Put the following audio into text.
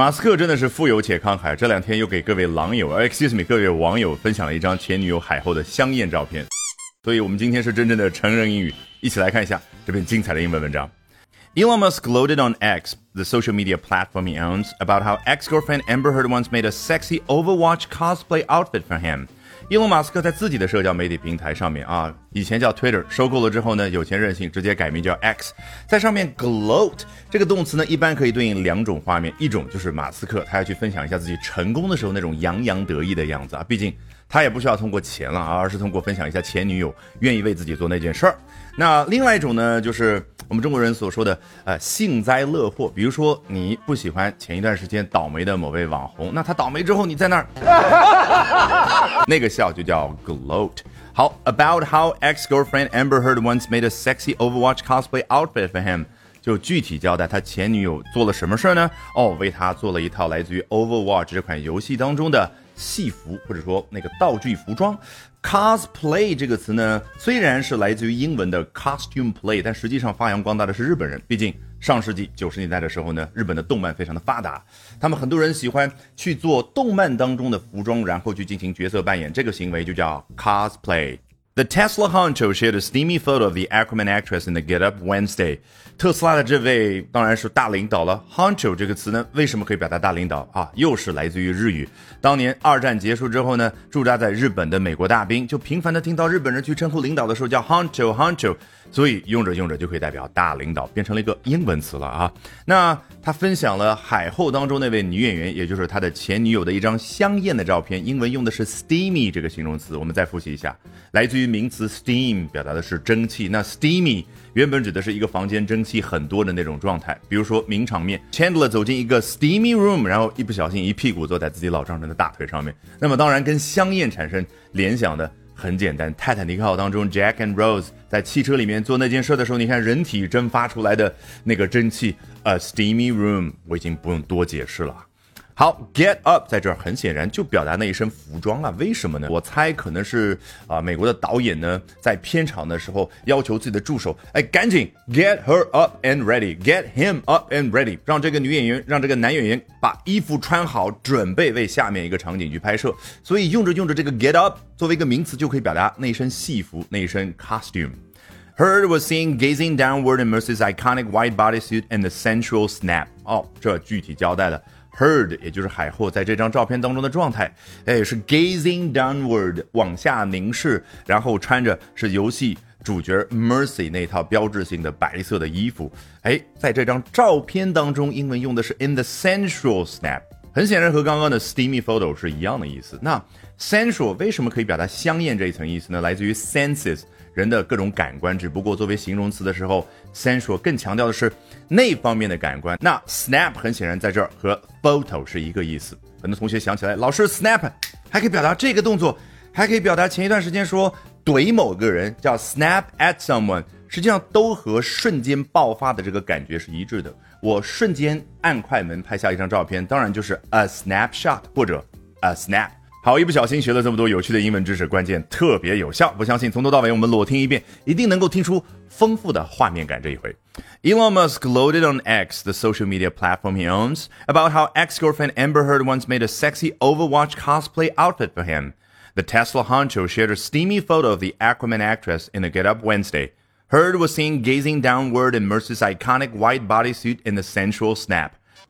马斯克真的是富有且慷慨，这两天又给各位狼友，excuse me，各位网友分享了一张前女友海后的香艳照片。所以我们今天是真正的成人英语，一起来看一下这篇精彩的英文文章。Elon Musk gloated on X, the social media platform he owns, about how ex-girlfriend Amber Heard once made a sexy Overwatch cosplay outfit for him. 伊隆马斯克在自己的社交媒体平台上面啊，以前叫 Twitter，收购了之后呢，有钱任性，直接改名叫 X，在上面 gloat 这个动词呢，一般可以对应两种画面，一种就是马斯克他要去分享一下自己成功的时候那种洋洋得意的样子啊，毕竟他也不需要通过钱了啊，而是通过分享一下前女友愿意为自己做那件事儿。那另外一种呢，就是我们中国人所说的呃幸灾乐祸，比如说你不喜欢前一段时间倒霉的某位网红，那他倒霉之后你在那儿，那个笑就叫 gloat。好，about how ex-girlfriend Amber Heard once made a sexy Overwatch cosplay outfit for him，就具体交代他前女友做了什么事儿呢？哦，为他做了一套来自于 Overwatch 这款游戏当中的。戏服或者说那个道具服装，cosplay 这个词呢，虽然是来自于英文的 costume play，但实际上发扬光大的是日本人。毕竟上世纪九十年代的时候呢，日本的动漫非常的发达，他们很多人喜欢去做动漫当中的服装，然后去进行角色扮演，这个行为就叫 cosplay。The Tesla honcho shared a steamy photo of the Aquaman actress in the Get Up Wednesday。特斯拉的这位当然是大领导了。honcho 这个词呢，为什么可以表达大领导啊？又是来自于日语。当年二战结束之后呢，驻扎在日本的美国大兵就频繁的听到日本人去称呼领导的时候叫 honcho honcho，所以用着用着就可以代表大领导，变成了一个英文词了啊。那他分享了海后当中那位女演员，也就是他的前女友的一张香艳的照片，英文用的是 steamy 这个形容词。我们再复习一下，来自于名词 steam，表达的是蒸汽。那 steamy 原本指的是一个房间蒸汽很多的那种状态。比如说名场面，Chandler 走进一个 steamy room，然后一不小心一屁股坐在自己老丈人的大腿上面。那么当然跟香艳产生联想的很简单，泰坦尼克号当中 Jack and Rose 在汽车里面做那件事的时候，你看人体蒸发出来的那个蒸汽，a steamy room，我已经不用多解释了。好，get up 在这儿很显然就表达那一身服装啊，为什么呢？我猜可能是啊，美国的导演呢在片场的时候要求自己的助手，哎，赶紧 get her up and ready，get him up and ready，让这个女演员，让这个男演员把衣服穿好，准备为下面一个场景去拍摄。所以用着用着这个 get up 作为一个名词就可以表达那一身戏服，那一身 costume。Heard was seen gazing downward in Mercy's iconic white bodysuit and the sensual snap。哦，这具体交代了。Heard，也就是海后在这张照片当中的状态，哎，是 gazing downward，往下凝视，然后穿着是游戏主角 Mercy 那套标志性的白色的衣服，哎，在这张照片当中，英文用的是 in the sensual snap，很显然和刚刚的 steamy photo 是一样的意思。那 sensual 为什么可以表达香艳这一层意思呢？来自于 senses。人的各种感官，只不过作为形容词的时候，sensual 更强调的是那方面的感官。那 snap 很显然在这儿和 photo 是一个意思。很多同学想起来，老师 snap 还可以表达这个动作，还可以表达前一段时间说怼某个人叫 snap at someone，实际上都和瞬间爆发的这个感觉是一致的。我瞬间按快门拍下一张照片，当然就是 a snapshot 或者 a snap。好，一不小心学了这么多有趣的英文知识，关键特别有效。不相信，从头到尾我们裸听一遍，一定能够听出丰富的画面感。这一回，Elon Musk gloated on X, the social media platform he owns, about how ex-girlfriend Amber Heard once made a sexy Overwatch cosplay outfit for him. The Tesla honcho shared a steamy photo of the Aquaman actress in a Get Up Wednesday. Heard was seen gazing downward in Mercy's iconic white bodysuit in the sensual snap.